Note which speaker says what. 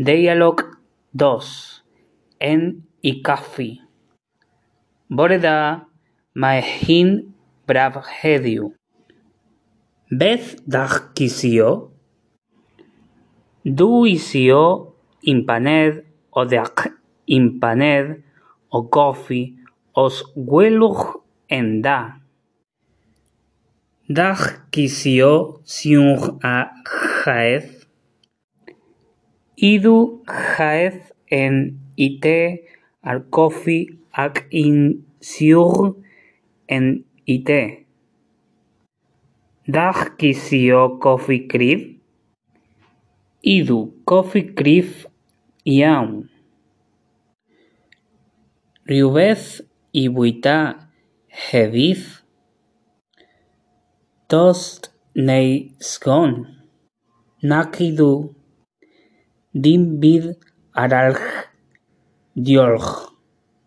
Speaker 1: Dialog 2 En Ikafi Boreda maehin bravhediu Beth darkisio Duisio impaned odeak impaned o kofi os gwelwch enda Darkisio siwr a chaeth Idu chaeth en ite al kofi ac in siwr en ite. Darkisio kofi krif Idu kofi krif iawn Rhywbeth i bwyta heddiw Tost neu sgon Nac idw Dim byd arall Diolch